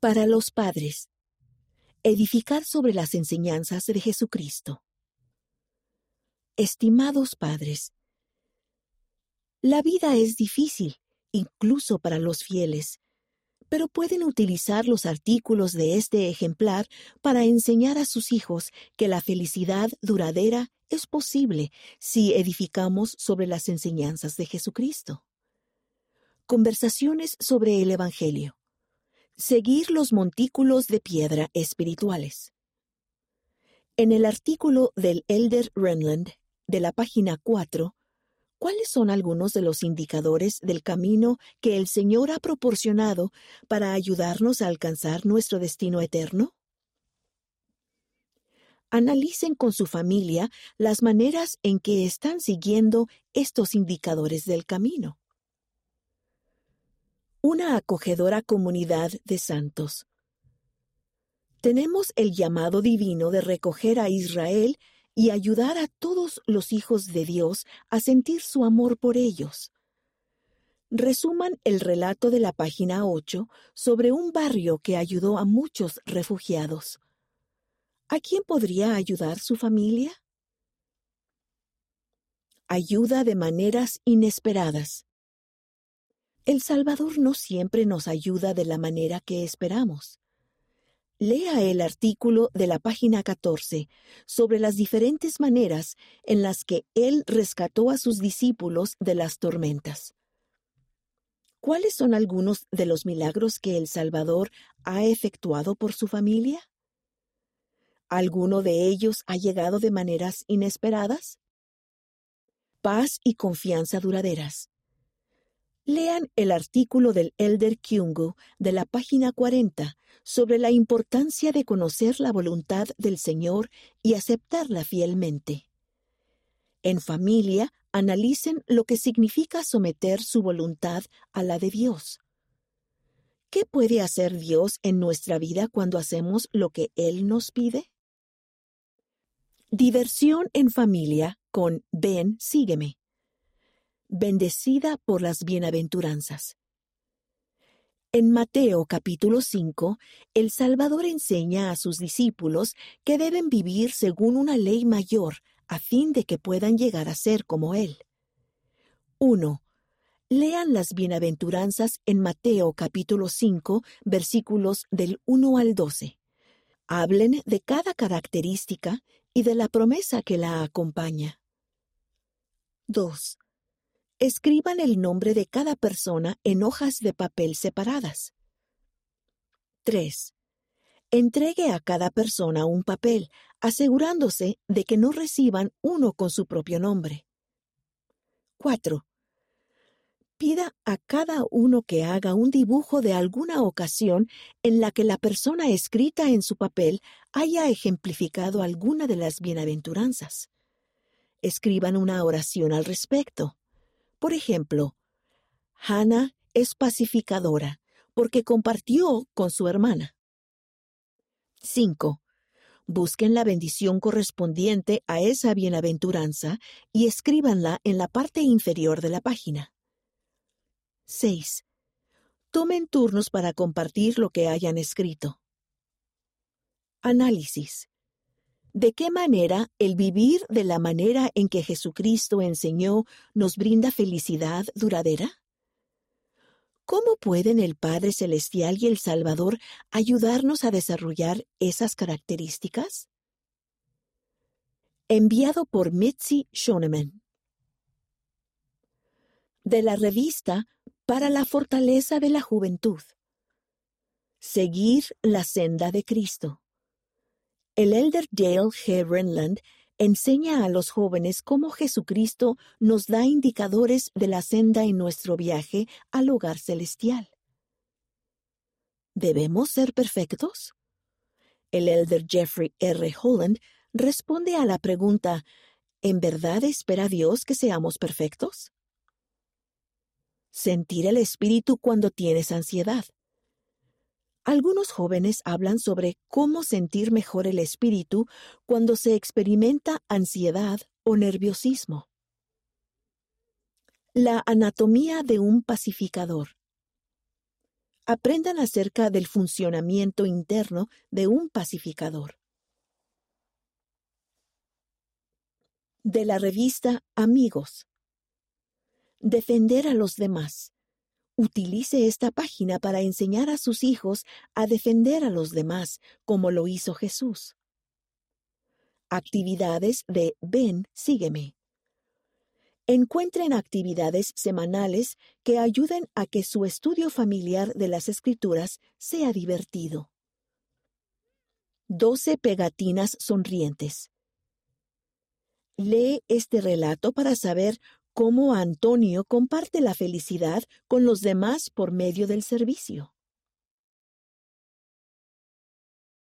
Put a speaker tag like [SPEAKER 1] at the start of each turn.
[SPEAKER 1] Para los padres, edificar sobre las enseñanzas de Jesucristo. Estimados padres, la vida es difícil, incluso para los fieles, pero pueden utilizar los artículos de este ejemplar para enseñar a sus hijos que la felicidad duradera es posible si edificamos sobre las enseñanzas de Jesucristo. Conversaciones sobre el Evangelio. Seguir los montículos de piedra espirituales. En el artículo del Elder Renland de la página 4, ¿cuáles son algunos de los indicadores del camino que el Señor ha proporcionado para ayudarnos a alcanzar nuestro destino eterno? Analicen con su familia las maneras en que están siguiendo estos indicadores del camino una acogedora comunidad de santos. Tenemos el llamado divino de recoger a Israel y ayudar a todos los hijos de Dios a sentir su amor por ellos. Resuman el relato de la página 8 sobre un barrio que ayudó a muchos refugiados. ¿A quién podría ayudar su familia? Ayuda de maneras inesperadas. El Salvador no siempre nos ayuda de la manera que esperamos. Lea el artículo de la página 14 sobre las diferentes maneras en las que Él rescató a sus discípulos de las tormentas. ¿Cuáles son algunos de los milagros que el Salvador ha efectuado por su familia? ¿Alguno de ellos ha llegado de maneras inesperadas? Paz y confianza duraderas. Lean el artículo del Elder Kyungu de la página 40 sobre la importancia de conocer la voluntad del Señor y aceptarla fielmente. En familia, analicen lo que significa someter su voluntad a la de Dios. ¿Qué puede hacer Dios en nuestra vida cuando hacemos lo que Él nos pide? Diversión en familia con Ven, sígueme bendecida por las bienaventuranzas. En Mateo capítulo 5, el Salvador enseña a sus discípulos que deben vivir según una ley mayor a fin de que puedan llegar a ser como Él. 1. Lean las bienaventuranzas en Mateo capítulo 5, versículos del 1 al 12. Hablen de cada característica y de la promesa que la acompaña. 2 escriban el nombre de cada persona en hojas de papel separadas. 3. Entregue a cada persona un papel, asegurándose de que no reciban uno con su propio nombre. 4. Pida a cada uno que haga un dibujo de alguna ocasión en la que la persona escrita en su papel haya ejemplificado alguna de las bienaventuranzas. Escriban una oración al respecto. Por ejemplo, Hannah es pacificadora porque compartió con su hermana. 5. Busquen la bendición correspondiente a esa bienaventuranza y escríbanla en la parte inferior de la página. 6. Tomen turnos para compartir lo que hayan escrito. Análisis. ¿De qué manera el vivir de la manera en que Jesucristo enseñó nos brinda felicidad duradera? ¿Cómo pueden el Padre Celestial y el Salvador ayudarnos a desarrollar esas características? Enviado por Mitzi Schoneman. De la revista Para la Fortaleza de la Juventud. Seguir la senda de Cristo. El elder Dale G. Renland enseña a los jóvenes cómo Jesucristo nos da indicadores de la senda en nuestro viaje al hogar celestial. ¿Debemos ser perfectos? El elder Jeffrey R. Holland responde a la pregunta ¿En verdad espera Dios que seamos perfectos? Sentir el espíritu cuando tienes ansiedad. Algunos jóvenes hablan sobre cómo sentir mejor el espíritu cuando se experimenta ansiedad o nerviosismo. La anatomía de un pacificador. aprendan acerca del funcionamiento interno de un pacificador. De la revista Amigos. Defender a los demás. Utilice esta página para enseñar a sus hijos a defender a los demás, como lo hizo Jesús. Actividades de Ven, sígueme. Encuentren actividades semanales que ayuden a que su estudio familiar de las escrituras sea divertido. 12 pegatinas sonrientes. Lee este relato para saber cómo Antonio comparte la felicidad con los demás por medio del servicio.